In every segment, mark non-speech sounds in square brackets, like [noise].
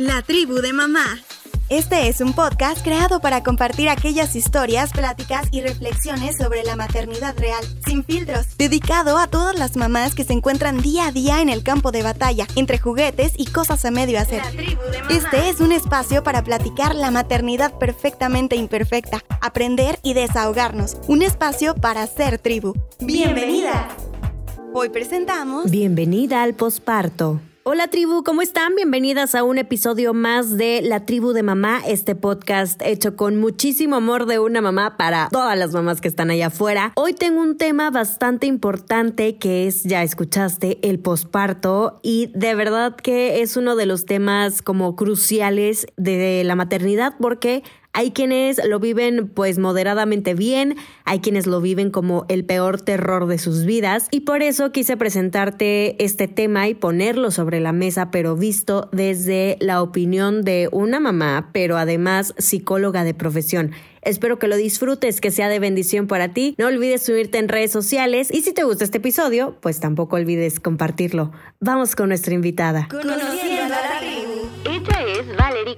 La tribu de mamá. Este es un podcast creado para compartir aquellas historias, pláticas y reflexiones sobre la maternidad real, sin filtros, dedicado a todas las mamás que se encuentran día a día en el campo de batalla, entre juguetes y cosas a medio hacer. Este es un espacio para platicar la maternidad perfectamente imperfecta, aprender y desahogarnos, un espacio para ser tribu. ¡Bienvenida! Hoy presentamos... Bienvenida al posparto. Hola tribu, ¿cómo están? Bienvenidas a un episodio más de La tribu de mamá, este podcast hecho con muchísimo amor de una mamá para todas las mamás que están allá afuera. Hoy tengo un tema bastante importante que es, ya escuchaste, el posparto y de verdad que es uno de los temas como cruciales de la maternidad porque hay quienes lo viven pues moderadamente bien, hay quienes lo viven como el peor terror de sus vidas y por eso quise presentarte este tema y ponerlo sobre la mesa pero visto desde la opinión de una mamá pero además psicóloga de profesión. Espero que lo disfrutes, que sea de bendición para ti. No olvides subirte en redes sociales y si te gusta este episodio, pues tampoco olvides compartirlo. Vamos con nuestra invitada.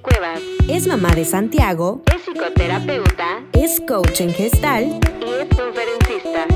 Cuevas. Es mamá de Santiago. Es psicoterapeuta Es coach en gestal. y es conferencista.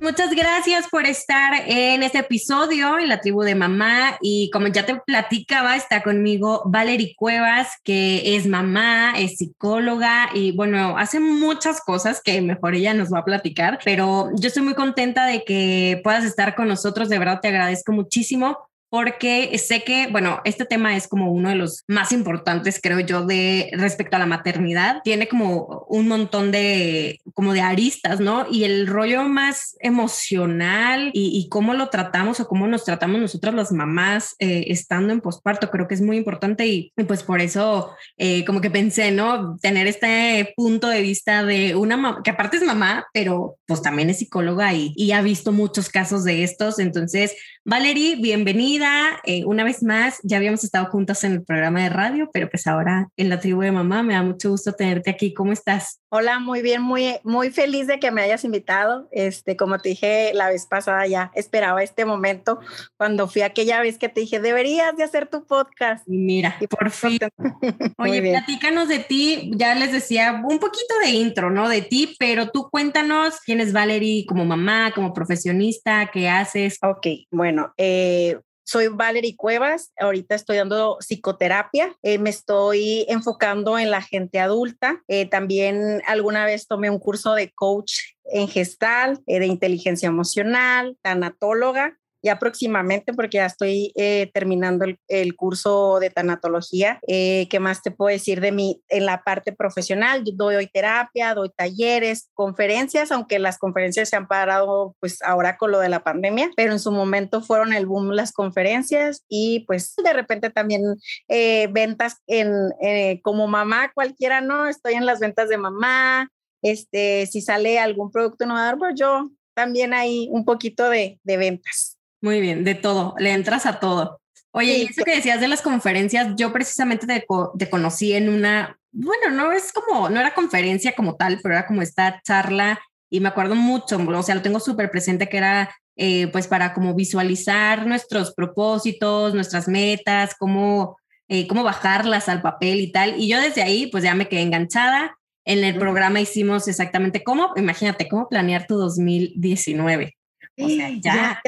Muchas gracias por estar en este episodio en la tribu de mamá y como ya te platicaba, está conmigo Valerie Cuevas, que es mamá, es psicóloga y bueno, hace muchas cosas que mejor ella nos va a platicar, pero yo estoy muy contenta de que puedas estar con nosotros, de verdad te agradezco muchísimo porque sé que, bueno, este tema es como uno de los más importantes, creo yo, de respecto a la maternidad. Tiene como un montón de, como de aristas, ¿no? Y el rollo más emocional y, y cómo lo tratamos o cómo nos tratamos nosotras las mamás eh, estando en posparto, creo que es muy importante y, y pues por eso eh, como que pensé, ¿no? Tener este punto de vista de una mamá, que aparte es mamá, pero pues también es psicóloga y, y ha visto muchos casos de estos. Entonces, Valerie, bienvenida. Eh, una vez más, ya habíamos estado juntas en el programa de radio, pero pues ahora en la tribu de mamá me da mucho gusto tenerte aquí. ¿Cómo estás? Hola, muy bien, muy, muy feliz de que me hayas invitado. Este, como te dije la vez pasada, ya esperaba este momento cuando fui aquella vez que te dije, deberías de hacer tu podcast. Y mira, Y por fin. [laughs] Muy Oye, platícanos de ti. Ya les decía un poquito de intro, ¿no? De ti, pero tú cuéntanos quién es Valerie como mamá, como profesionista, qué haces. Ok, bueno, eh, soy Valerie Cuevas, ahorita estoy dando psicoterapia, eh, me estoy enfocando en la gente adulta, Eh, también alguna vez tomé un curso de coach en gestal, eh, de inteligencia emocional, tanatóloga. Ya próximamente, porque ya estoy eh, terminando el, el curso de tanatología. Eh, ¿Qué más te puedo decir de mí en la parte profesional? Yo doy terapia, doy talleres, conferencias, aunque las conferencias se han parado pues ahora con lo de la pandemia, pero en su momento fueron el boom las conferencias y pues de repente también eh, ventas en, eh, como mamá cualquiera, ¿no? Estoy en las ventas de mamá, este, si sale algún producto innovador, pues yo también hay un poquito de, de ventas. Muy bien, de todo, le entras a todo. Oye, Sí, y eso que decías de las conferencias, yo precisamente te, co- te conocí en una, bueno, no es como, no era conferencia como tal, pero era como esta charla y me acuerdo mucho, o sea, lo tengo súper presente que era eh, pues para como visualizar nuestros propósitos, nuestras metas, cómo, eh, cómo bajarlas al papel y tal. Y yo desde ahí pues ya me quedé enganchada. En el programa hicimos exactamente cómo, imagínate, cómo planear tu 2019. O sea, ya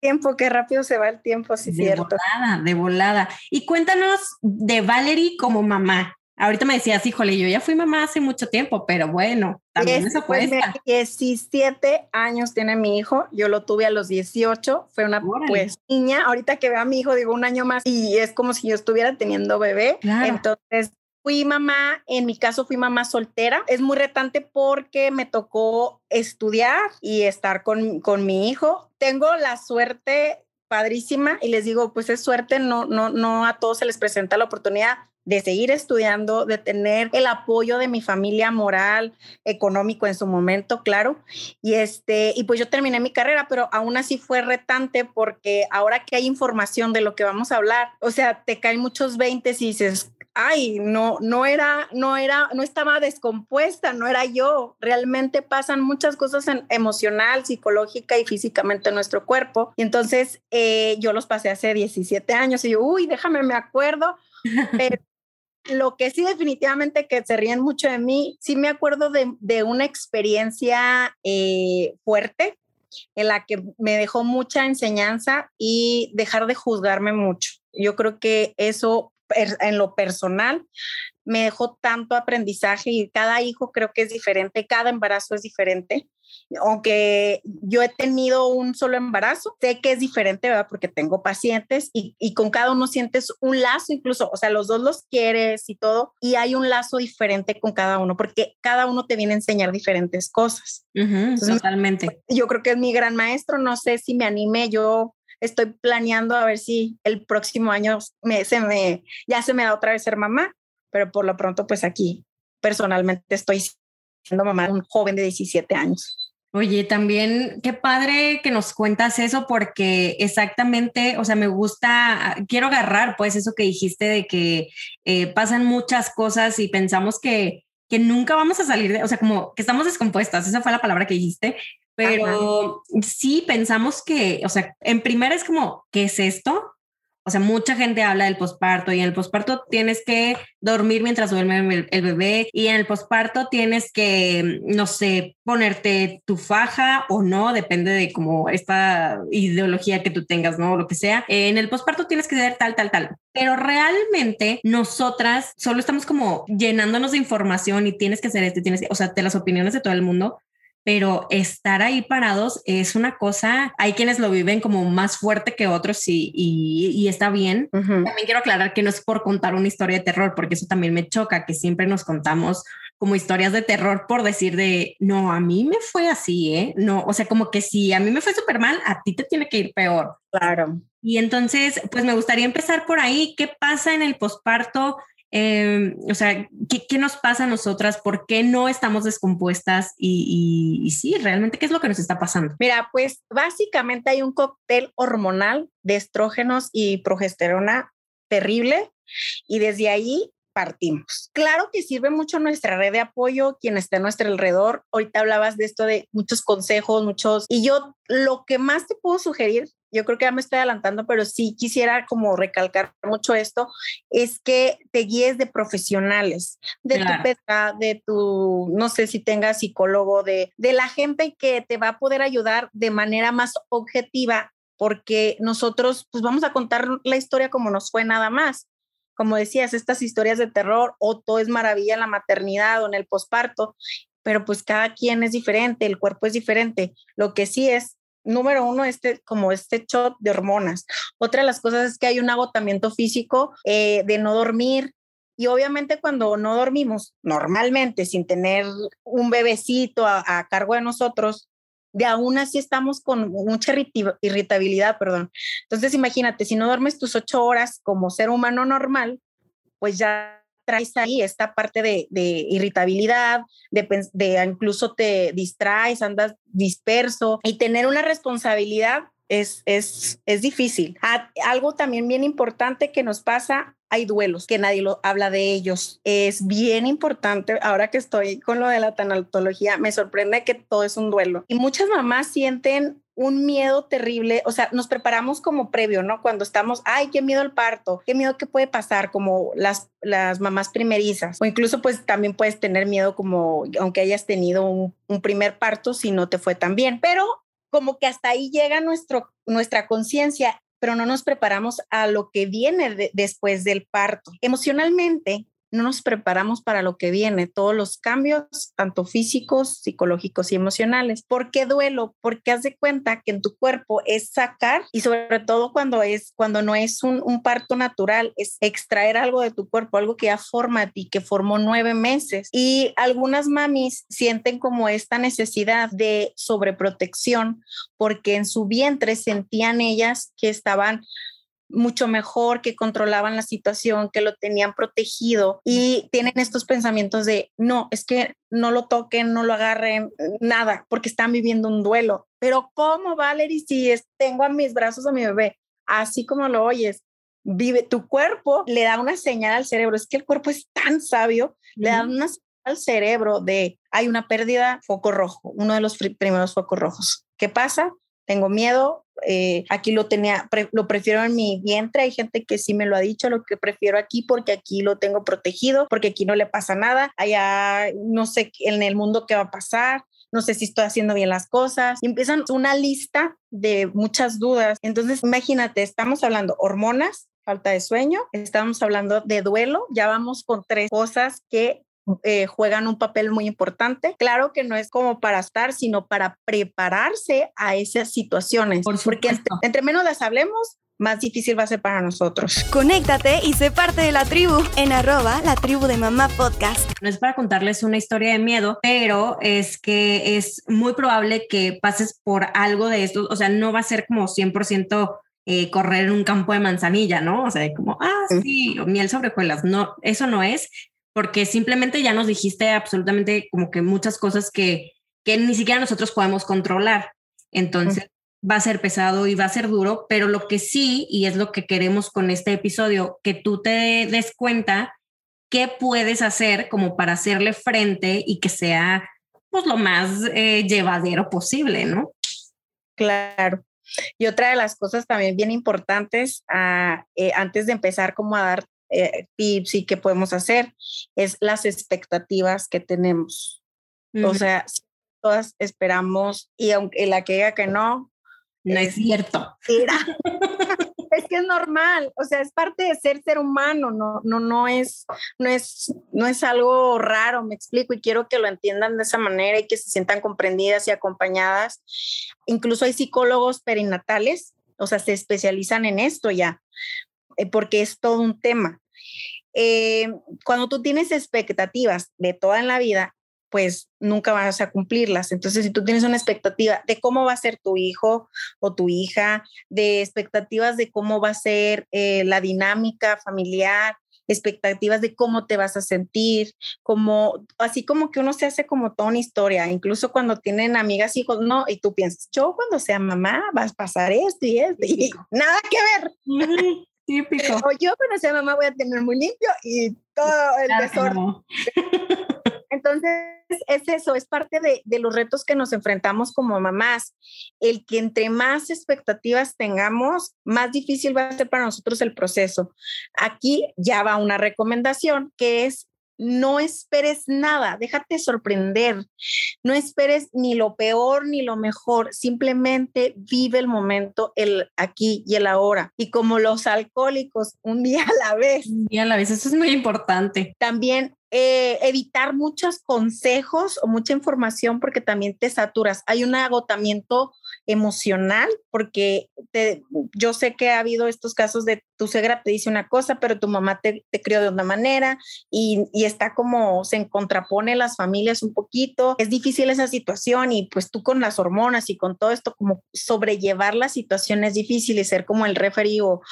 Tiempo, qué rápido se va el tiempo, sí, de cierto. volada, de volada. Y cuéntanos de Valerie como mamá. Ahorita me decías, híjole, yo ya fui mamá hace mucho tiempo, pero bueno, también Es- eso cuesta. mira, 17 años tiene mi hijo, yo lo tuve a los 18, fue una Órale. pues niña, ahorita que veo a mi hijo digo un año más y es como si yo estuviera teniendo bebé, Claro. entonces fui mamá, en mi caso fui mamá soltera, es muy retante porque me tocó estudiar y estar con, con mi hijo, tengo la suerte padrísima y les digo, pues es suerte, no, no, no a todos se les presenta la oportunidad de seguir estudiando, de tener el apoyo de mi familia moral, económico en su momento, claro. Y este, y pues yo terminé mi carrera, pero aún así fue retante porque ahora que hay información de lo que vamos a hablar, o sea, te caen muchos 20 y dices, ay, no, no era, no era, no estaba descompuesta, no era yo. Realmente pasan muchas cosas en, emocional, psicológica y físicamente en nuestro cuerpo. Y entonces eh, yo los pasé hace 17 años y yo, uy, déjame, me acuerdo [laughs] Pero lo que sí definitivamente que se ríen mucho de mí, sí me acuerdo de, de una experiencia eh, fuerte en la que me dejó mucha enseñanza y dejar de juzgarme mucho. Yo creo que eso en lo personal me dejó tanto aprendizaje y cada hijo creo que es diferente, cada embarazo es diferente. Aunque yo he tenido un solo embarazo, sé que es diferente, ¿verdad? Porque tengo pacientes y, y, con cada uno sientes un lazo incluso, o sea, los dos los quieres y todo, y hay un lazo diferente con cada uno, porque cada uno te viene a enseñar diferentes cosas. Uh -huh, Entonces, totalmente. Yo creo que es mi gran maestro, no sé si me anime, yo estoy planeando a ver si el próximo año me, se me, ya se me da otra vez ser mamá, pero por lo pronto, pues aquí personalmente estoy siendo mamá de un joven de 17 años. Oye, también qué padre que nos cuentas eso porque exactamente, o sea, me gusta, quiero agarrar pues eso que dijiste de que eh, pasan muchas cosas y pensamos que, que nunca vamos a salir de, o sea, como que estamos descompuestas, esa fue la palabra que dijiste, pero sí pensamos que, o sea, en primera es como, ¿qué es esto? O sea, mucha gente habla del posparto y en el posparto tienes que dormir mientras duerme el bebé y en el posparto tienes que, no sé, ponerte tu faja o no, depende de como esta ideología que tú tengas, ¿no? Lo que sea. En el posparto tienes que ser tal, tal, tal. Pero realmente nosotras solo estamos como llenándonos de información y tienes que hacer esto, tienes que, o sea, de las opiniones de todo el mundo, pero estar ahí parados es una cosa, hay quienes lo viven como más fuerte que otros y, y, y está bien. Uh -huh. También quiero aclarar que no es por contar una historia de terror, porque eso también me choca, que siempre nos contamos como historias de terror por decir de, no, a mí me fue así, ¿eh? No, o sea, como que si a mí me fue súper mal, a ti te tiene que ir peor. Claro. Y entonces, pues me gustaría empezar por ahí. ¿Qué pasa en el posparto? Eh, o sea, ¿qué, ¿qué, nos pasa a nosotras? ¿Por qué no estamos descompuestas? Y, y, y, sí, realmente, ¿qué es lo que nos está pasando? Mira, pues básicamente hay un cóctel hormonal de estrógenos y progesterona terrible y desde ahí Claro que sirve mucho nuestra red de apoyo, quien está a nuestro alrededor. Ahorita hablabas de esto de muchos consejos, muchos, y yo lo que más te puedo sugerir yo creo que ya me estoy adelantando, pero sí quisiera como recalcar mucho esto, es que te guíes de profesionales, de claro. tu peta, de tu, no sé si tengas psicólogo, de, de la gente que te va a poder ayudar de manera más objetiva, porque nosotros pues vamos a contar la historia como nos fue nada más. Como decías, estas historias de terror o todo es maravilla en la maternidad o en el posparto, pero pues cada quien es diferente, el cuerpo es diferente. Lo que sí es número uno, este, como este shot de hormonas. Otra de las cosas es que hay un agotamiento físico eh, de no dormir. Y obviamente cuando no dormimos normalmente sin tener un bebecito a, a cargo de nosotros, de aún así estamos con mucha irritabilidad, perdón. Entonces imagínate, si no duermes tus ocho horas como ser humano normal, pues ya traes ahí esta parte de, irritabilidad, de, incluso te distraes, andas disperso y tener una responsabilidad es, es, es difícil. Algo también bien importante que nos pasa, hay duelos, que nadie lo habla de ellos. Es bien importante, ahora que estoy con lo de la tanatología, me sorprende que todo es un duelo. Y muchas mamás sienten un miedo terrible, o sea, nos preparamos como previo, ¿no? Cuando estamos, ay, qué miedo el parto, qué miedo que puede pasar, como las, las mamás primerizas, o incluso pues también puedes tener miedo como, aunque hayas tenido un primer parto, si no te fue tan bien, pero como que hasta ahí llega nuestro, nuestra conciencia, pero no nos preparamos a lo que viene de, después del parto. Emocionalmente, no nos preparamos para lo que viene, todos los cambios, tanto físicos, psicológicos y emocionales. ¿Por qué duelo? Porque haz de cuenta que en tu cuerpo es sacar y sobre todo cuando es cuando no es un, parto natural, es extraer algo de tu cuerpo, algo que ya forma a ti, que formó nueve meses. Y algunas mamis sienten como esta necesidad de sobreprotección porque en su vientre sentían ellas que estaban mucho mejor, que controlaban la situación, que lo tenían protegido y tienen estos pensamientos de, no, es que no lo toquen, no lo agarren, nada, porque están viviendo un duelo. Pero ¿cómo, Valerie, si es, tengo a mis brazos a mi bebé? Así como lo oyes, vive tu cuerpo, le da una señal al cerebro, es que el cuerpo es tan sabio, mm. le da una señal al cerebro de, hay una pérdida, foco rojo, uno de los primeros focos rojos. ¿Qué pasa? tengo miedo, eh, aquí lo tenía, lo prefiero en mi vientre, hay gente que sí me lo ha dicho, lo que prefiero aquí porque aquí lo tengo protegido, porque aquí no le pasa nada, allá no sé en el mundo qué va a pasar, no sé si estoy haciendo bien las cosas. Y empiezan una lista de muchas dudas. Entonces, imagínate, estamos hablando hormonas, falta de sueño, estamos hablando de duelo, ya vamos con tres cosas que eh, juegan un papel muy importante. Claro que no es como para estar, sino para prepararse a esas situaciones. porque entre, menos las hablemos, más difícil va a ser para nosotros. Conéctate y sé parte de la tribu en arroba la tribu de mamá podcast. No es para contarles una historia de miedo, pero es que es muy probable que pases por algo de esto. O sea, no va a ser como 100% eh, correr en un campo de manzanilla, ¿no? O sea, como, ah, sí, miel sobre hojuelas. No, eso no es porque simplemente ya nos dijiste absolutamente como que muchas cosas que, que ni siquiera nosotros podemos controlar. Entonces, va a ser pesado y va a ser duro, pero lo que sí, y es lo que queremos con este episodio, que tú te des cuenta qué puedes hacer como para hacerle frente y que sea pues lo más eh, llevadero posible, ¿no? Claro. Y otra de las cosas también bien importantes ah, eh, antes de empezar como a dar eh, tips y qué podemos hacer, es las expectativas que tenemos. O sea, todas esperamos y aunque la que diga que no, no es, cierto. [laughs] [laughs] es que es normal, o sea, es parte de ser ser humano, no, no, no es, no es, no es algo raro, me explico, y quiero que lo entiendan de esa manera y que se sientan comprendidas y acompañadas. Incluso hay psicólogos perinatales, o sea, se especializan en esto ya, porque es todo un tema. Eh, cuando tú tienes expectativas de toda en la vida, pues nunca vas a cumplirlas. Entonces, si tú tienes una expectativa de cómo va a ser tu hijo o tu hija, de expectativas de cómo va a ser eh, la dinámica familiar, expectativas de cómo te vas a sentir, como así como que uno se hace como toda una historia, incluso cuando tienen amigas, hijos, no, y tú piensas, yo cuando sea mamá vas a pasar esto y esto, y nada que ver. Típico. O yo cuando sea mamá voy a tener muy limpio y todo el desorden. [laughs] Entonces, es eso, es parte de, de, los retos que nos enfrentamos como mamás. El que entre más expectativas tengamos, más difícil va a ser para nosotros el proceso. Aquí ya va una recomendación que es no esperes nada, déjate sorprender, no esperes ni lo peor ni lo mejor, simplemente vive el momento, el aquí y el ahora. Y como los alcohólicos, un día a la vez. Un día a la vez, eso es muy importante. También eh, evitar muchos consejos o mucha información porque también te saturas. Hay un agotamiento emocional porque te, yo sé que ha habido estos casos de tu suegra te dice una cosa, pero tu mamá te, te crió de una manera y, y, está como se contrapone las familias un poquito. Es difícil esa situación y pues tú con las hormonas y con todo esto como sobrellevar la situación es difícil y ser como el referee o,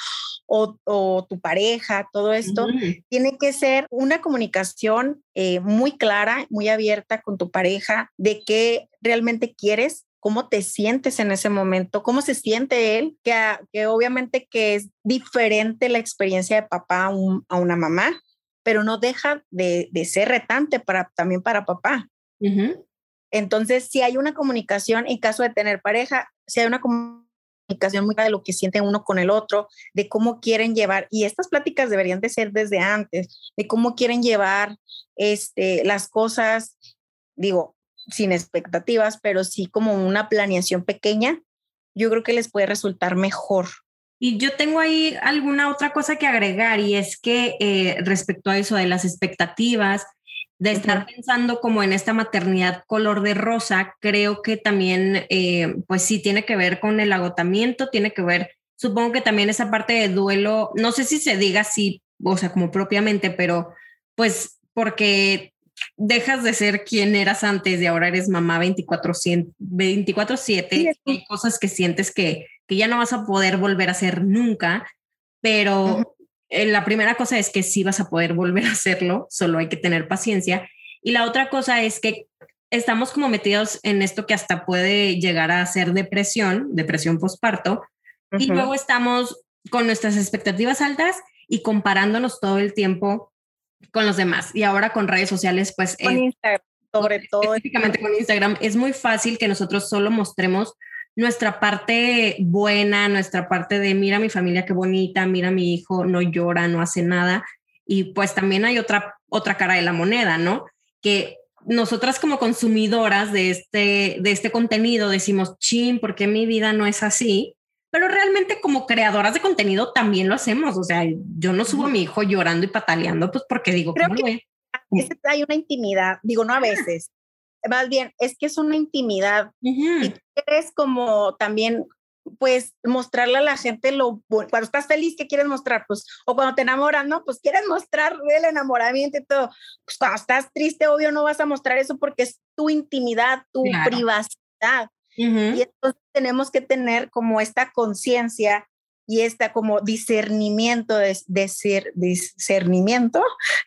o, tu pareja, todo esto, tiene que ser una comunicación eh, muy clara, muy abierta con tu pareja de qué realmente quieres cómo te sientes en ese momento, cómo se siente él, que, que obviamente que es diferente la experiencia de papá a, una mamá, pero no deja de, ser retante para, también para papá. Entonces, si hay una comunicación en caso de tener pareja, si hay una comunicación comunicación muy de lo que siente uno con el otro, de cómo quieren llevar, y estas pláticas deberían de ser desde antes, de cómo quieren llevar este, las cosas, digo, sin expectativas, pero sí como una planeación pequeña, yo creo que les puede resultar mejor. Y yo tengo ahí alguna otra cosa que agregar y es que eh, respecto a eso de las expectativas, de estar pensando como en esta maternidad color de rosa, creo que también, eh, pues sí, tiene que ver con el agotamiento, tiene que ver, supongo que también esa parte de duelo, no sé si se diga así, o sea, como propiamente, pero pues porque dejas de ser quien eras antes y ahora eres mamá 24/7, 24 hay cosas que sientes que, que ya no vas a poder volver a hacer nunca, pero... Eh, la primera cosa es que sí vas a poder volver a hacerlo, solo hay que tener paciencia. Y la otra cosa es que estamos como metidos en esto que hasta puede llegar a ser depresión, depresión postparto, y luego estamos con nuestras expectativas altas y comparándonos todo el tiempo con los demás. Y ahora con redes sociales, pues... Con Instagram, sobre todo. Específicamente con Instagram, es muy fácil que nosotros solo mostremos nuestra parte buena, nuestra parte de mira mi familia qué bonita, mira mi hijo no llora, no hace nada. Y pues también hay otra, otra cara de la moneda, ¿no? Que nosotras como consumidoras de este, de este contenido decimos, chin, ¿por qué mi vida no es así? Pero realmente como creadoras de contenido también lo hacemos. O sea, yo no subo a mi hijo llorando y pataleando, pues porque digo, Creo que hay una intimidad, digo, no a veces, más bien, es que es una intimidad. Y tú quieres como también, pues, mostrarle a la gente lo bueno. Cuando estás feliz, ¿qué quieres mostrar? Pues, o cuando te enamoras, ¿no? Pues quieres mostrar el enamoramiento y todo. Pues cuando estás triste, obvio, no vas a mostrar eso porque es tu intimidad, tu privacidad. Y entonces tenemos que tener como esta conciencia y esta como discernimiento de, de ser, discernimiento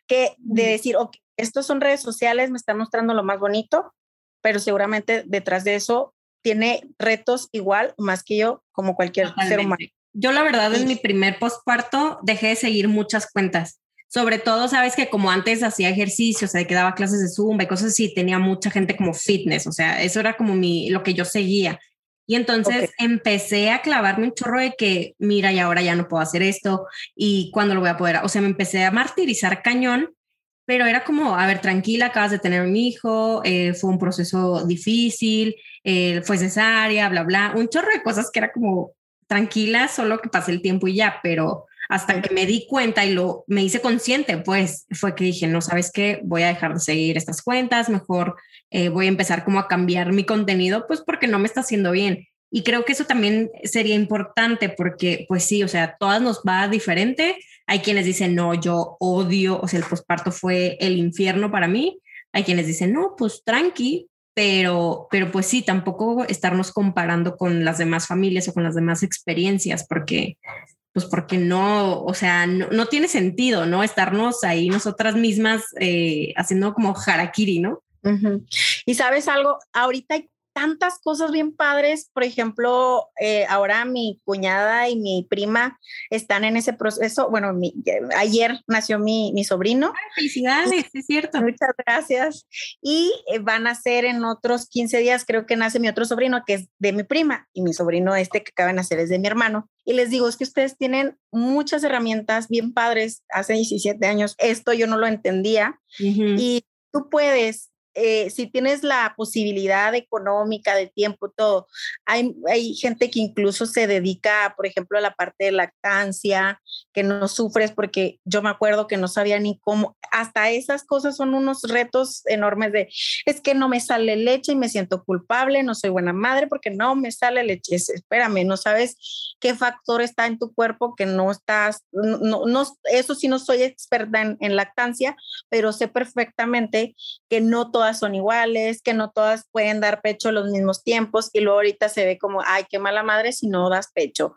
que de decir, ok, estos son redes sociales, me están mostrando lo más bonito, pero seguramente detrás de eso tiene retos igual más que yo, como cualquier ser humano. Yo la verdad en mi primer postparto dejé de seguir muchas cuentas. Sobre todo, sabes que como antes hacía ejercicio, o sea, que daba clases de Zumba y cosas así, tenía mucha gente como fitness, o sea, eso era como mi, lo que yo seguía. Y entonces empecé a clavarme un chorro de que, mira, y ahora ya no puedo hacer esto, y cuándo lo voy a poder, o sea, me empecé a martirizar cañón pero era como, a ver, tranquila, acabas de tener un hijo, eh, fue un proceso difícil, eh, fue cesárea, bla, bla, un chorro de cosas que era como, tranquila, solo que pase el tiempo y ya, pero hasta que me di cuenta y lo me hice consciente, pues fue que dije, no sabes qué, voy a dejar de seguir estas cuentas, mejor eh, voy a empezar como a cambiar mi contenido, pues porque no me está haciendo bien. Y creo que eso también sería importante porque, pues sí, o sea, todas nos va diferente. Hay quienes dicen, no, yo odio, o sea, el posparto fue el infierno para mí. Hay quienes dicen, no, pues tranqui, pero, pero pues sí, tampoco estarnos comparando con las demás familias o con las demás experiencias, porque, pues porque no, o sea, no, tiene sentido, ¿no? Estarnos ahí nosotras mismas eh, haciendo como harakiri, ¿no? Y sabes algo, ahorita hay tantas cosas bien padres. Por ejemplo, eh, ahora mi cuñada y mi prima están en ese proceso. Bueno, ayer nació mi, mi sobrino. felicidades, es cierto. Muchas gracias. Y eh, van a ser en otros 15 días, creo que nace mi otro sobrino, que es de mi prima, y mi sobrino este que acaba de nacer es de mi hermano. Y les digo, es que ustedes tienen muchas herramientas bien padres. Hace 17 años esto yo no lo entendía. Y tú puedes eh, si tienes la posibilidad económica, de tiempo, todo, hay, hay gente que incluso se dedica, por ejemplo, a la parte de lactancia, que no sufres porque yo me acuerdo que no sabía ni cómo, hasta esas cosas son unos retos enormes de, es que no me sale leche y me siento culpable, no soy buena madre porque no me sale leche, espérame, no sabes qué factor está en tu cuerpo que no estás, no, no eso sí no soy experta en, en lactancia, pero sé perfectamente que no todas son iguales, que no todas pueden dar pecho los mismos tiempos y luego ahorita se ve como, ay, qué mala madre si no das pecho.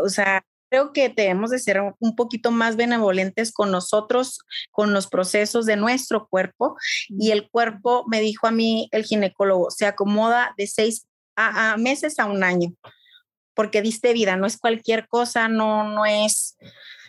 O sea, creo que debemos de ser un poquito más benevolentes con nosotros, con los procesos de nuestro cuerpo. Y el cuerpo, me dijo a mí el ginecólogo, se acomoda de seis a, meses a un año, porque diste vida, no es cualquier cosa, no, no es,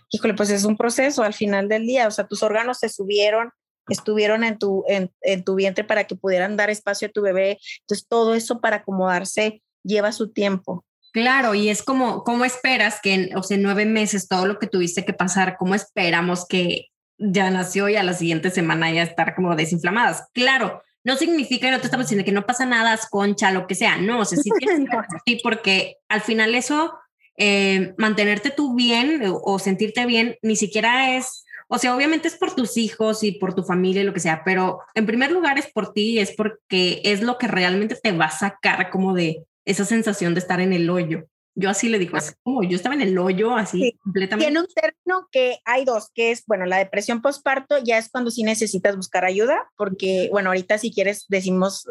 híjole, pues es un proceso al final del día, o sea, tus órganos se subieron, estuvieron en tu, en, tu vientre para que pudieran dar espacio a tu bebé. Entonces, todo eso para acomodarse lleva su tiempo. Claro, y es como, ¿cómo esperas que en, o sea, nueve meses todo lo que tuviste que pasar, cómo esperamos que ya nació y a la siguiente semana ya estar como desinflamadas? Claro, no significa, no te estamos diciendo que no pasa nada, concha, lo que sea, no, o sea, sí, [laughs] sí porque al final eso, eh, mantenerte tú bien o sentirte bien, ni siquiera es o sea, obviamente es por tus hijos y por tu familia y lo que sea, pero en primer lugar es por ti, es porque es lo que realmente te va a sacar como de esa sensación de estar en el hoyo. Yo así le digo, así como yo estaba en el hoyo, así completamente. Tiene un término que hay dos, que es, bueno, la depresión postparto ya es cuando sí necesitas buscar ayuda, porque, bueno, ahorita si quieres decimos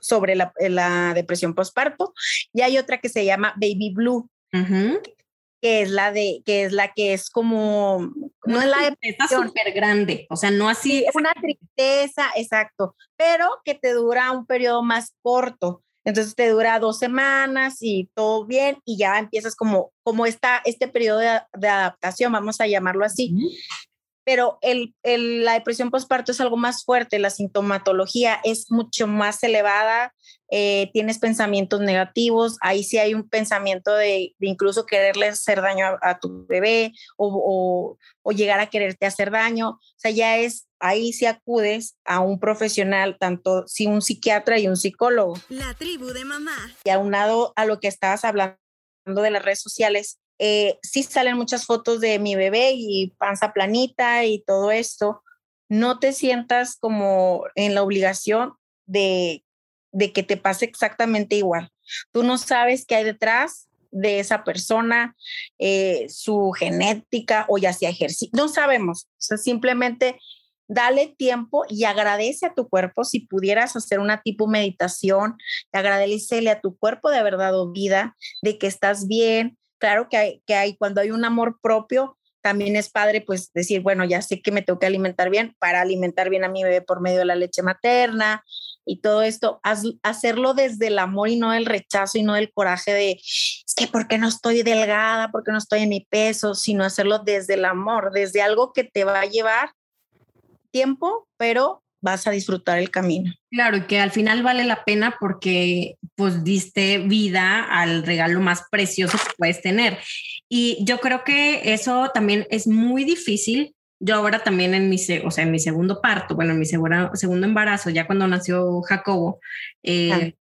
sobre la, la depresión postparto, y hay otra que se llama baby blue, que es la de, que es la que es como, no es la depresión súper grande, o sea, no así. Es una tristeza, exacto, pero que te dura un periodo más corto. Entonces te dura dos semanas y todo bien y ya empiezas como, como está este periodo de, adaptación, vamos a llamarlo así. Pero el, la depresión postparto es algo más fuerte, la sintomatología es mucho más elevada, eh, tienes pensamientos negativos, ahí sí hay un pensamiento de, incluso quererle hacer daño a, tu bebé o, o, llegar a quererte hacer daño, o sea, ya es, ahí sí acudes a un profesional, tanto si un psiquiatra y un psicólogo. La tribu de mamá. Y aunado a lo que estabas hablando de las redes sociales, eh, sí salen muchas fotos de mi bebé y panza planita y todo esto, no te sientas como en la obligación de, de que te pase exactamente igual. Tú no sabes qué hay detrás de esa persona, eh, su genética o ya sea ejercicio. No sabemos. O sea, simplemente dale tiempo y agradece a tu cuerpo si pudieras hacer una tipo meditación, agradecele a tu cuerpo de haber dado vida, de que estás bien, claro que hay, que hay, cuando hay un amor propio, también es padre pues decir, bueno, ya sé que me tengo que alimentar bien para alimentar bien a mi bebé por medio de la leche materna y todo esto, hacerlo desde el amor y no el rechazo y no el coraje de, es que porque no estoy delgada, porque no estoy en mi peso, sino hacerlo desde el amor, desde algo que te va a llevar tiempo, pero vas a disfrutar el camino. Claro, y que al final vale la pena porque pues diste vida al regalo más precioso que puedes tener. Y yo creo que eso también es muy difícil. Yo ahora también en mi, o sea, en mi segundo parto, bueno, en mi segundo embarazo, ya cuando nació Jacobo, eh,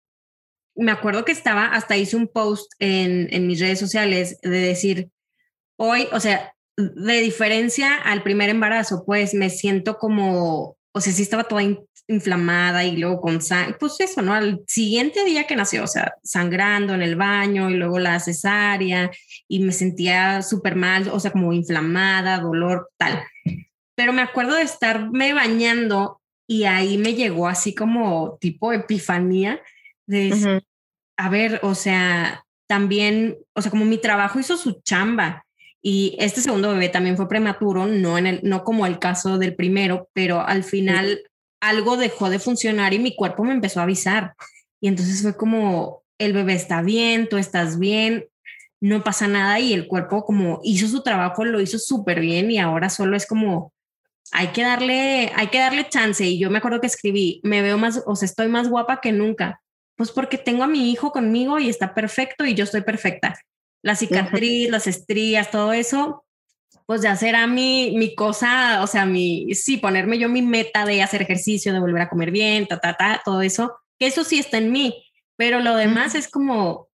me acuerdo que estaba, hasta hice un post en, en mis redes sociales de decir, hoy, o sea, de diferencia al primer embarazo, pues me siento como o sea, sí estaba toda inflamada y luego con sangre, pues eso, ¿no? Al siguiente día que nació, o sea, sangrando en el baño y luego la cesárea y me sentía súper mal, o sea, como inflamada, dolor, tal. Pero me acuerdo de estarme bañando y ahí me llegó así como tipo epifanía de, a ver, o sea, también, o sea, como mi trabajo hizo su chamba y este segundo bebé también fue prematuro, no, en el, no como el caso del primero, pero al final algo dejó de funcionar y mi cuerpo me empezó a avisar. Y entonces fue como, el bebé está bien, tú estás bien, no pasa nada y el cuerpo como hizo su trabajo, lo hizo súper bien y ahora solo es como, hay que darle, hay que darle chance. Y yo me acuerdo que escribí, me veo más, o sea, estoy más guapa que nunca. Pues porque tengo a mi hijo conmigo y está perfecto y yo estoy perfecta la cicatriz, las estrías, todo eso, pues ya será mi, mi cosa, o sea, mi, sí, ponerme yo mi meta de hacer ejercicio, de volver a comer bien, ta, ta, ta, todo eso, que eso sí está en mí, pero lo demás es como,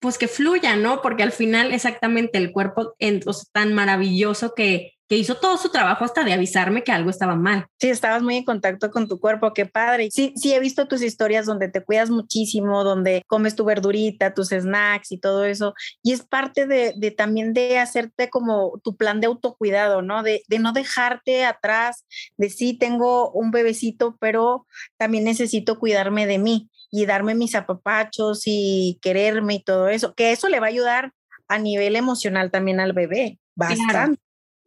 pues que fluya, ¿no? Porque al final exactamente el cuerpo es tan maravilloso que que hizo todo su trabajo hasta de avisarme que algo estaba mal. Sí, estabas muy en contacto con tu cuerpo, qué padre. Sí, sí, he visto tus historias donde te cuidas muchísimo, donde comes tu verdurita, tus snacks y todo eso. Y es parte de, de también de hacerte como tu plan de autocuidado, ¿no? De, de no dejarte atrás, de sí, tengo un bebecito, pero también necesito cuidarme de mí y darme mis apapachos y quererme y todo eso, que eso le va a ayudar a nivel emocional también al bebé, bastante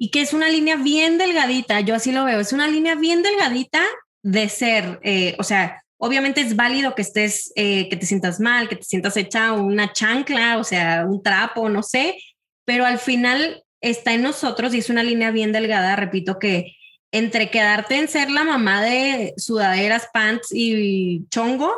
y que es una línea bien delgadita, yo así lo veo, es una línea bien delgadita de ser, eh, o sea, obviamente es válido que estés, eh, que te sientas mal, que te sientas hecha una chancla, o sea, un trapo, no sé, pero al final está en nosotros y es una línea bien delgada, repito, que entre quedarte en ser la mamá de sudaderas, pants y chongo,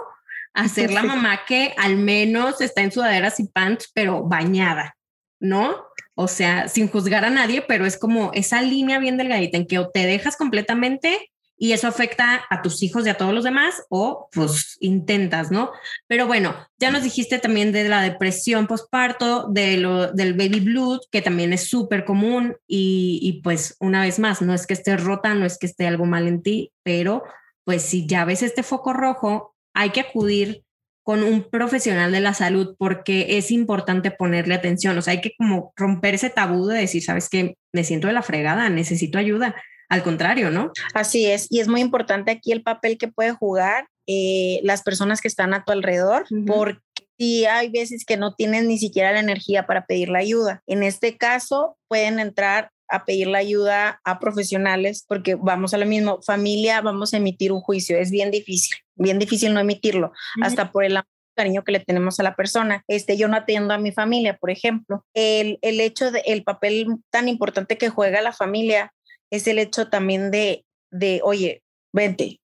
a ser la mamá que al menos está en sudaderas y pants, pero bañada, ¿no? O sea, sin juzgar a nadie, pero es como esa línea bien delgadita en que o te dejas completamente y eso afecta a tus hijos y a todos los demás o pues intentas, ¿no? Pero bueno, ya nos dijiste también de la depresión postparto, de del baby blues, que también es súper común y, pues una vez más, no es que estés rota, no es que esté algo mal en ti, pero pues si ya ves este foco rojo, hay que acudir con un profesional de la salud porque es importante ponerle atención. O sea, hay que como romper ese tabú de decir, sabes que me siento de la fregada, necesito ayuda. Al contrario, ¿no? Así es. Y es muy importante aquí el papel que puede jugar eh, las personas que están a tu alrededor, porque si hay veces que no tienen ni siquiera la energía para pedir la ayuda. En este caso, pueden entrar a pedir la ayuda a profesionales porque vamos a lo mismo, familia, vamos a emitir un juicio, es bien difícil, bien difícil no emitirlo, hasta por el cariño que le tenemos a la persona. Este, yo no atiendo a mi familia, por ejemplo. El, el hecho de el papel tan importante que juega la familia es el hecho también de, de, oye, vente,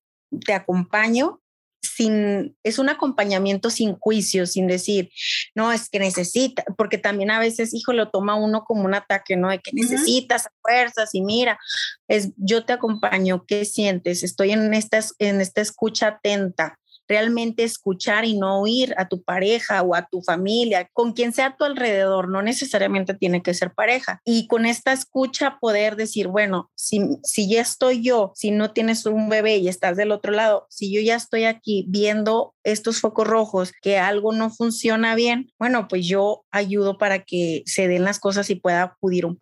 te acompaño sin, es un acompañamiento sin juicio, sin decir, no, es que necesita, porque también a veces, hijo, lo toma uno como un ataque, ¿no? De que necesitas fuerzas y mira, es, yo te acompaño, ¿qué sientes? Estoy en esta, en esta escucha atenta, realmente escuchar y no oír a tu pareja o a tu familia, con quien sea a tu alrededor, no necesariamente tiene que ser pareja. Y con esta escucha poder decir, bueno, si, si ya estoy yo, si no tienes un bebé y estás del otro lado, si yo ya estoy aquí viendo estos focos rojos, que algo no funciona bien, bueno, pues yo ayudo para que se den las cosas y pueda acudir un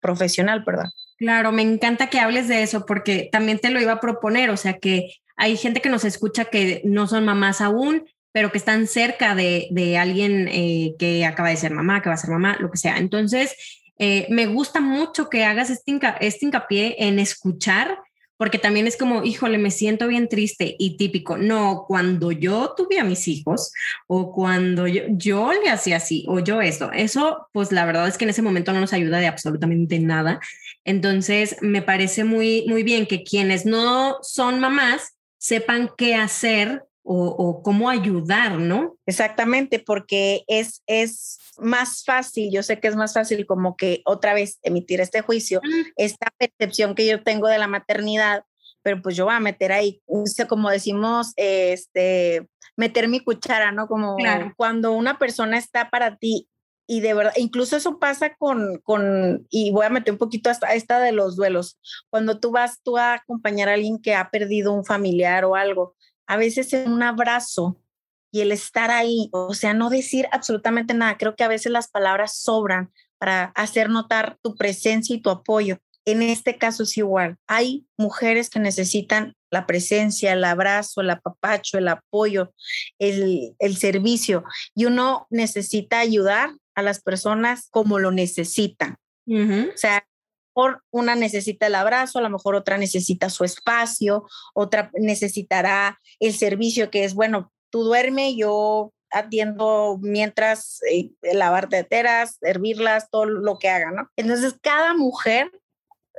profesional, ¿verdad? Claro, me encanta que hables de eso porque también te lo iba a proponer, o sea que hay gente que nos escucha que no son mamás aún, pero que están cerca de, alguien eh, que acaba de ser mamá, que va a ser mamá, lo que sea. Entonces, eh, me gusta mucho que hagas este, este hincapié en escuchar, porque también es como, híjole, me siento bien triste y típico. No, cuando yo tuve a mis hijos o cuando yo, yo le hacía así o yo esto, eso, pues la verdad es que en ese momento no nos ayuda de absolutamente nada. Entonces, me parece muy, muy bien que quienes no son mamás, sepan qué hacer o, cómo ayudar, ¿no? Exactamente, porque es, es más fácil, yo sé que es más fácil como que otra vez emitir este juicio, esta percepción que yo tengo de la maternidad, pero pues yo voy a meter ahí, como decimos, este, meter mi cuchara, ¿no? Como cuando una persona está para ti y de verdad, incluso eso pasa con, con, y voy a meter un poquito hasta esta de los duelos, cuando tú vas tú a acompañar a alguien que ha perdido un familiar o algo, a veces un abrazo y el estar ahí, o sea, no decir absolutamente nada, creo que a veces las palabras sobran para hacer notar tu presencia y tu apoyo. En este caso es igual. Hay mujeres que necesitan la presencia, el abrazo, el apapacho, el apoyo, el, el servicio. Y uno necesita ayudar a las personas como lo necesitan. O sea, por una necesita el abrazo, a lo mejor otra necesita su espacio, otra necesitará el servicio que es, bueno, tú duerme, yo atiendo mientras eh, lavar teteras, servirlas, todo lo que haga, ¿no? Entonces, cada mujer,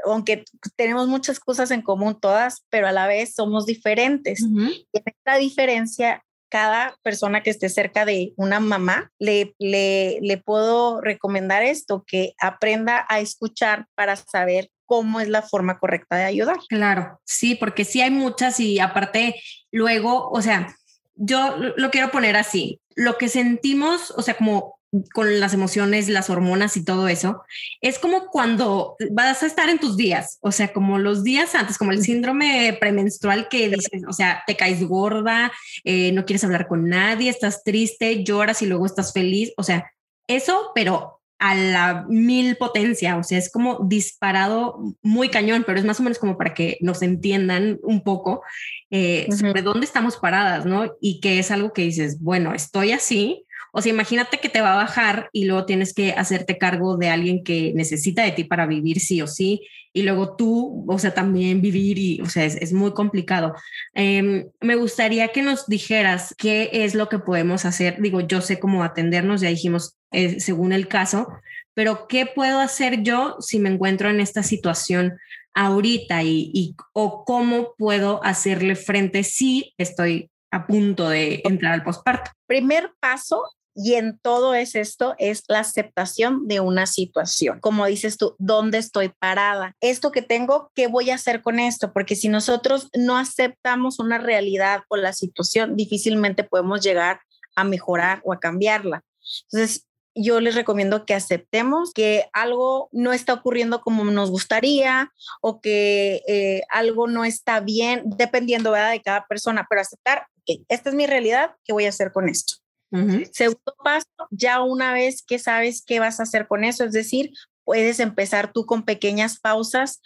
aunque tenemos muchas cosas en común todas, pero a la vez somos diferentes. Y en esta diferencia cada persona que esté cerca de una mamá, le, le, le puedo recomendar esto, que aprenda a escuchar para saber cómo es la forma correcta de ayudar. Claro, sí, porque sí hay muchas y aparte luego, o sea, yo lo quiero poner así, lo que sentimos, o sea, como con las emociones, las hormonas y todo eso, es como cuando vas a estar en tus días, o sea, como los días antes, como el síndrome premenstrual que dices, o sea, te caes gorda, eh, no quieres hablar con nadie, estás triste, lloras y luego estás feliz, o sea, eso, pero a la mil potencia, o sea, es como disparado muy cañón, pero es más o menos como para que nos entiendan un poco eh, sobre dónde estamos paradas, ¿no? Y que es algo que dices, bueno, estoy así, o sea, imagínate que te va a bajar y luego tienes que hacerte cargo de alguien que necesita de ti para vivir sí o sí, y luego tú, o sea, también vivir y, o sea, es, muy complicado. Em, me gustaría que nos dijeras qué es lo que podemos hacer. Digo, yo sé cómo atendernos, ya dijimos, eh, según el caso, pero ¿qué puedo hacer yo si me encuentro en esta situación ahorita y, y o cómo puedo hacerle frente si estoy a punto de entrar al posparto? Primer paso y en todo es esto, es la aceptación de una situación. Como dices tú, ¿dónde estoy parada? Esto que tengo, ¿qué voy a hacer con esto? Porque si nosotros no aceptamos una realidad o la situación, difícilmente podemos llegar a mejorar o a cambiarla. Entonces, yo les recomiendo que aceptemos que algo no está ocurriendo como nos gustaría o que eh, algo no está bien, dependiendo de cada persona, pero aceptar que esta es mi realidad, ¿qué voy a hacer con esto? Segundo paso, ya una vez que sabes qué vas a hacer con eso, es decir, puedes empezar tú con pequeñas pausas,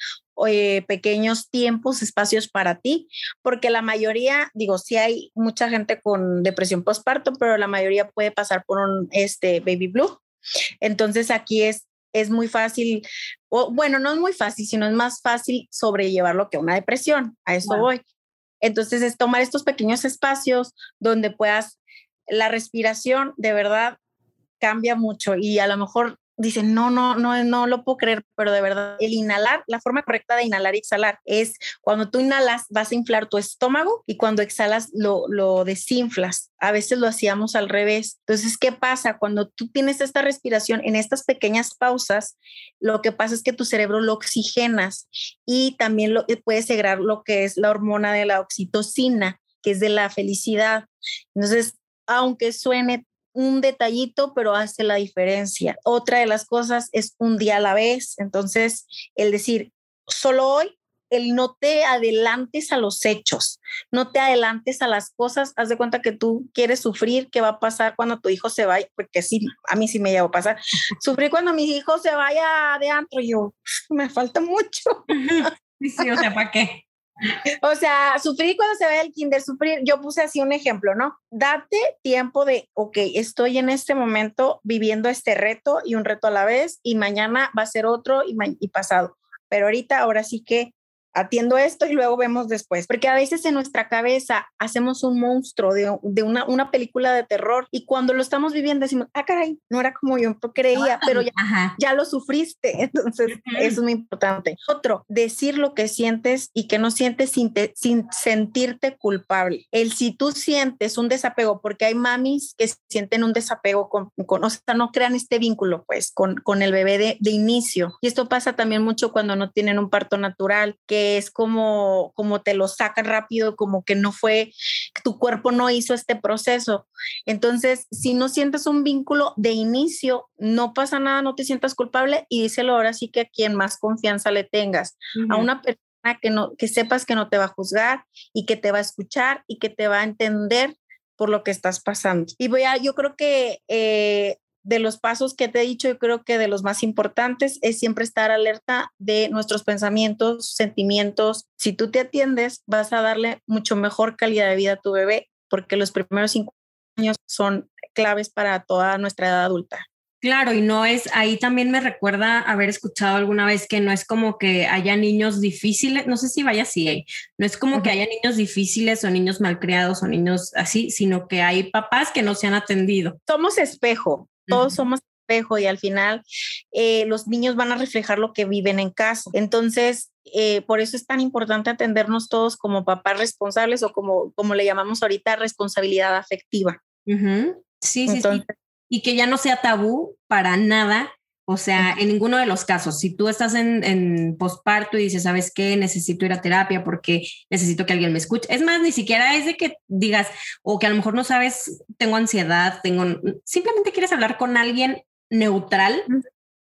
eh, pequeños tiempos, espacios para ti, porque la mayoría, digo, sí hay mucha gente con depresión postparto, pero la mayoría puede pasar por un este, baby blue. Entonces aquí es, es muy fácil, o bueno, no es muy fácil, sino es más fácil sobrellevarlo que una depresión. A eso voy. Entonces es tomar estos pequeños espacios donde puedas la respiración de verdad cambia mucho y a lo mejor dicen, no, no, no, no lo puedo creer, pero de verdad, el inhalar, la forma correcta de inhalar y exhalar es cuando tú inhalas vas a inflar tu estómago y cuando exhalas lo, lo desinflas. A veces lo hacíamos al revés. Entonces, ¿qué pasa? Cuando tú tienes esta respiración en estas pequeñas pausas, lo que pasa es que tu cerebro lo oxigenas y también lo, puedes segregar lo que es la hormona de la oxitocina, que es de la felicidad. Entonces, aunque suene un detallito, pero hace la diferencia. Otra de las cosas es un día a la vez. Entonces, el decir, solo hoy, el no te adelantes a los hechos, no te adelantes a las cosas, haz de cuenta que tú quieres sufrir, qué va a pasar cuando tu hijo se vaya, porque sí, a mí sí me llevo a pasar, [laughs] sufrir cuando mi hijo se vaya de antro, yo, me falta mucho. Sí, sí, o sea, ¿para qué? [laughs] O sea, sufrir cuando se ve el kinder, sufrir, yo puse así un ejemplo, ¿no? Date tiempo de, ok, estoy en este momento viviendo este reto y un reto a la vez y mañana va a ser otro y, y pasado. Pero ahorita, ahora sí que atiendo esto y luego vemos después, porque a veces en nuestra cabeza hacemos un monstruo de, de una, una, película de terror y cuando lo estamos viviendo decimos, ah, caray, no era como yo creía, pero ya, ya lo sufriste, [laughs] entonces eso es muy importante. Otro, decir lo que sientes y que no sientes sin, sin sentirte culpable. El si tú sientes un desapego, porque hay mamis que sienten un desapego con, con o sea, no crean este vínculo pues con, con el bebé de, de inicio. Y esto pasa también mucho cuando no tienen un parto natural, que es como, como te lo sacan rápido, como que no fue, tu cuerpo no hizo este proceso. Entonces, si no sientes un vínculo de inicio, no pasa nada, no te sientas culpable y díselo ahora sí que a quien más confianza le tengas, a una persona que, no, que sepas que no te va a juzgar y que te va a escuchar y que te va a entender por lo que estás pasando. Y voy a, yo creo que eh, de los pasos que te he dicho, yo creo que de los más importantes es siempre estar alerta de nuestros pensamientos, sentimientos. Si tú te atiendes, vas a darle mucho mejor calidad de vida a tu bebé, porque los primeros cinco años son claves para toda nuestra edad adulta. Claro, y no es, ahí también me recuerda haber escuchado alguna vez que no es como que haya niños difíciles, no sé si vaya así, ¿eh? no es como que haya niños difíciles o niños malcriados o niños así, sino que hay papás que no se han atendido. Somos espejo, todos somos espejo y al final eh, los niños van a reflejar lo que viven en casa. Entonces, eh, por eso es tan importante atendernos todos como papás responsables o como, como le llamamos ahorita, responsabilidad afectiva. Sí, sí, sí. Y que ya no sea tabú para nada o sea, en ninguno de los casos, si tú estás en, en posparto y dices, ¿sabes qué? Necesito ir a terapia porque necesito que alguien me escuche. Es más, ni siquiera es de que digas, o que a lo mejor no sabes, tengo ansiedad, tengo, simplemente quieres hablar con alguien neutral,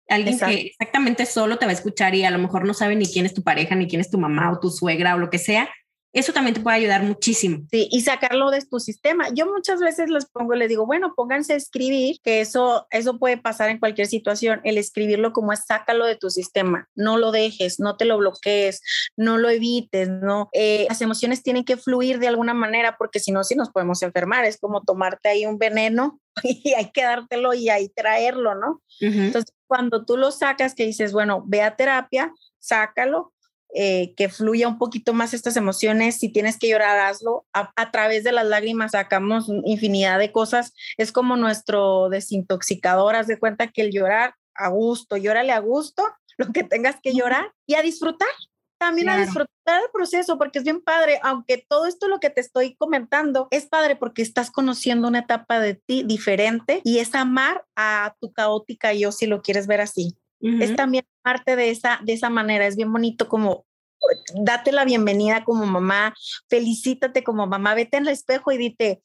alguien que exactamente solo te va a escuchar y a lo mejor no sabe ni quién es tu pareja, ni quién es tu mamá o tu suegra o lo que sea eso también te puede ayudar muchísimo. Sí, y sacarlo de tu sistema. Yo muchas veces les pongo, les digo, bueno, pónganse a escribir, que eso, eso puede pasar en cualquier situación. El escribirlo como es, sácalo de tu sistema, no lo dejes, no te lo bloquees, no lo evites, no. Eh, las emociones tienen que fluir de alguna manera, porque si no, sí nos podemos enfermar. Es como tomarte ahí un veneno [laughs] y hay que dártelo y ahí traerlo, ¿no? Entonces, cuando tú lo sacas, que dices, bueno, ve a terapia, sácalo, eh, que fluya un poquito más estas emociones. Si tienes que llorar, hazlo. A, través de las lágrimas sacamos infinidad de cosas. Es como nuestro desintoxicador. Haz de cuenta que el llorar a gusto, llórale a gusto, [laughs] lo que tengas que llorar y a disfrutar. También a disfrutar el proceso, porque es bien padre, aunque todo esto lo que te estoy comentando es padre porque estás conociendo una etapa de ti diferente y es amar a tu caótica yo, si lo quieres ver así. Es también parte de esa, de esa manera, es bien bonito como date la bienvenida como mamá, felicítate como mamá, vete en el espejo y dite,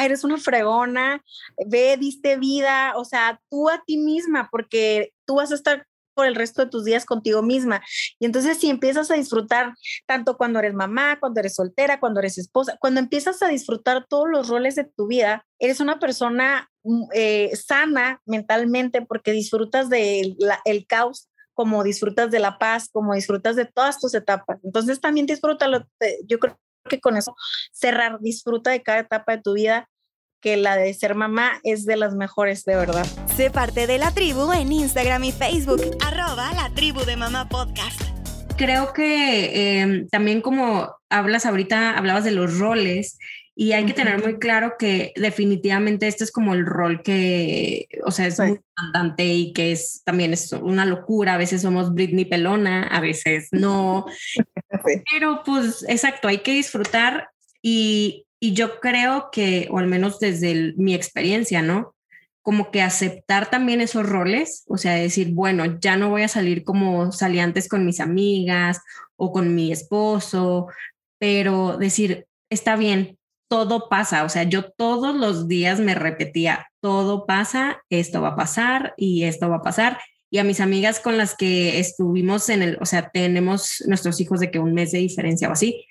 eres una fregona, ve, diste vida, o sea, tú a ti misma, porque tú vas a estar por el resto de tus días contigo misma. Y entonces si empiezas a disfrutar tanto cuando eres mamá, cuando eres soltera, cuando eres esposa, cuando empiezas a disfrutar todos los roles de tu vida, eres una persona mm, eh, sana mentalmente porque disfrutas del el caos como disfrutas de la paz, como disfrutas de todas tus etapas. Entonces también disfrútalo. Yo creo que con eso cerrar, disfruta de cada etapa de tu vida que la de ser mamá es de las mejores, de verdad. Sé parte de la tribu en Instagram y Facebook, arroba la tribu de mamá podcast. Creo que em, también como hablas ahorita, hablabas de los roles Y hay que tener muy claro que definitivamente este es como el rol que, o sea, es muy demandante y que es también es una locura. A veces somos Britney Pelona, a veces no. [laughs] Pero pues exacto, hay que disfrutar y, y yo creo que, o al menos desde mi experiencia, ¿no? Como que aceptar también esos roles, o sea, decir, bueno, ya no voy a salir como salí antes con mis amigas o con mi esposo, pero decir, está bien, todo pasa, o sea, yo todos los días me repetía, todo pasa, esto va a pasar y esto va a pasar. Y a mis amigas con las que estuvimos en el, o sea, tenemos nuestros hijos de que un mes de diferencia o así,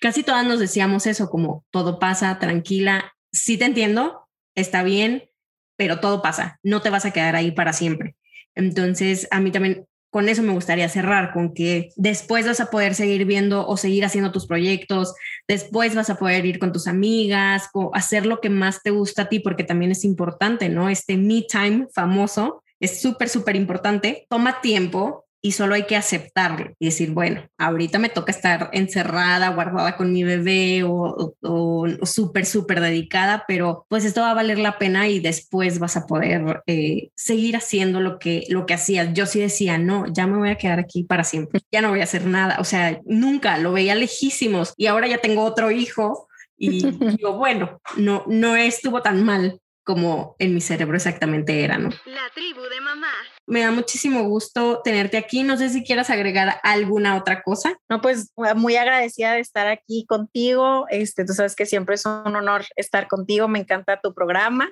casi todas nos decíamos eso, como todo pasa, tranquila, sí te entiendo, está bien, pero todo pasa, no te vas a quedar ahí para siempre. Entonces, a mí también con eso me gustaría cerrar, con que después vas a poder seguir viendo o seguir haciendo tus proyectos, después vas a poder ir con tus amigas, o hacer lo que más te gusta a ti, porque también es importante, ¿no? Este me time famoso es súper, súper importante. Toma tiempo, y solo hay que aceptarlo y decir, bueno, ahorita me toca estar encerrada, guardada con mi bebé o, súper, súper dedicada, pero pues esto va a valer la pena y después vas a poder eh, seguir haciendo lo que, lo que hacías. Yo sí decía, no, ya me voy a quedar aquí para siempre, ya no voy a hacer nada, o sea, nunca lo veía lejísimos y ahora ya tengo otro hijo y [laughs] digo, bueno, no, no estuvo tan mal como en mi cerebro exactamente era, ¿no? La tribu de mamá. Me da muchísimo gusto tenerte aquí. No sé si quieras agregar alguna otra cosa. No, pues muy agradecida de estar aquí contigo. Este, tú sabes que siempre es un honor estar contigo. Me encanta tu programa.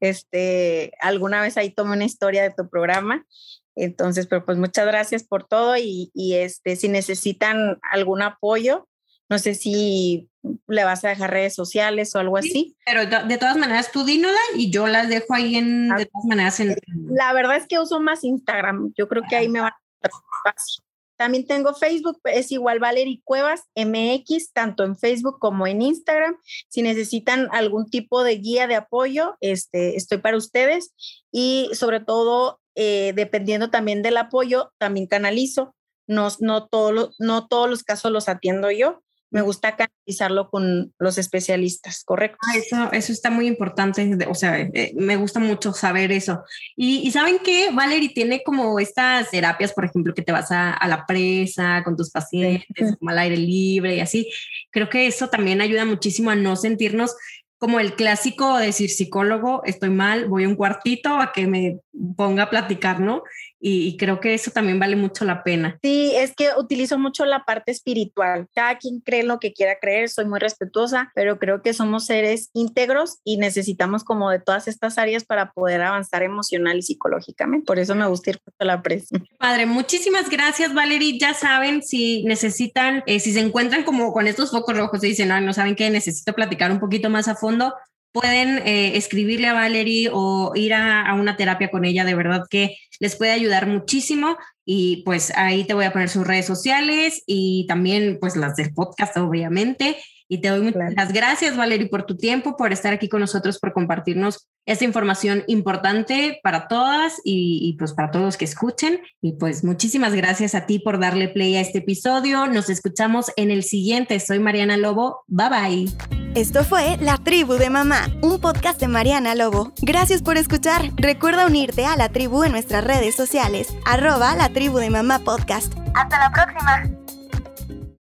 Este, alguna vez ahí tomé una historia de tu programa. Entonces, pero pues muchas gracias por todo y, y este, si necesitan algún apoyo, no sé si le vas a dejar redes sociales o algo así. Pero de todas maneras, tú dínola y yo las dejo ahí en, ah, de todas maneras. En... La verdad es que uso más Instagram. Yo creo que ahí me va a fácil. También tengo Facebook, es igual Valerie Cuevas MX, tanto en Facebook como en Instagram. Si necesitan algún tipo de guía de apoyo, este, estoy para ustedes. Y sobre todo, eh, dependiendo también del apoyo, también canalizo. No, no, todo no todos los casos los atiendo yo me gusta canalizarlo con los especialistas, ¿correcto? Ah, eso, eso está muy importante, o sea, eh, me gusta mucho saber eso. Y, saben que Valerie tiene como estas terapias, por ejemplo, que te vas a, la presa con tus pacientes, como al aire libre y así. Creo que eso también ayuda muchísimo a no sentirnos como el clásico decir psicólogo, estoy mal, voy a un cuartito a que me ponga a platicar, ¿no? Y, creo que eso también vale mucho la pena. Sí, es que utilizo mucho la parte espiritual. Cada quien cree lo que quiera creer, soy muy respetuosa, pero creo que somos seres íntegros y necesitamos como de todas estas áreas para poder avanzar emocional y psicológicamente. Por eso me gusta ir a la presa. Padre, muchísimas gracias, Valerie. Ya saben, si necesitan, eh, si se encuentran como con estos focos rojos y dicen, no, no saben qué, necesito platicar un poquito más a fondo, pueden eh, escribirle a Valerie o ir a, una terapia con ella, de verdad que les puede ayudar muchísimo. Y pues ahí te voy a poner sus redes sociales y también pues las del podcast, obviamente. Y te doy muchas gracias, Valerie, por tu tiempo, por estar aquí con nosotros, por compartirnos esta información importante para todas y, pues para todos los que escuchen. Y pues muchísimas gracias a ti por darle play a este episodio. Nos escuchamos en el siguiente. Soy Mariana Lobo. Bye bye. Esto fue La Tribu de Mamá, un podcast de Mariana Lobo. Gracias por escuchar. Recuerda unirte a la tribu en nuestras redes sociales, arroba la tribu de mamá podcast. Hasta la próxima.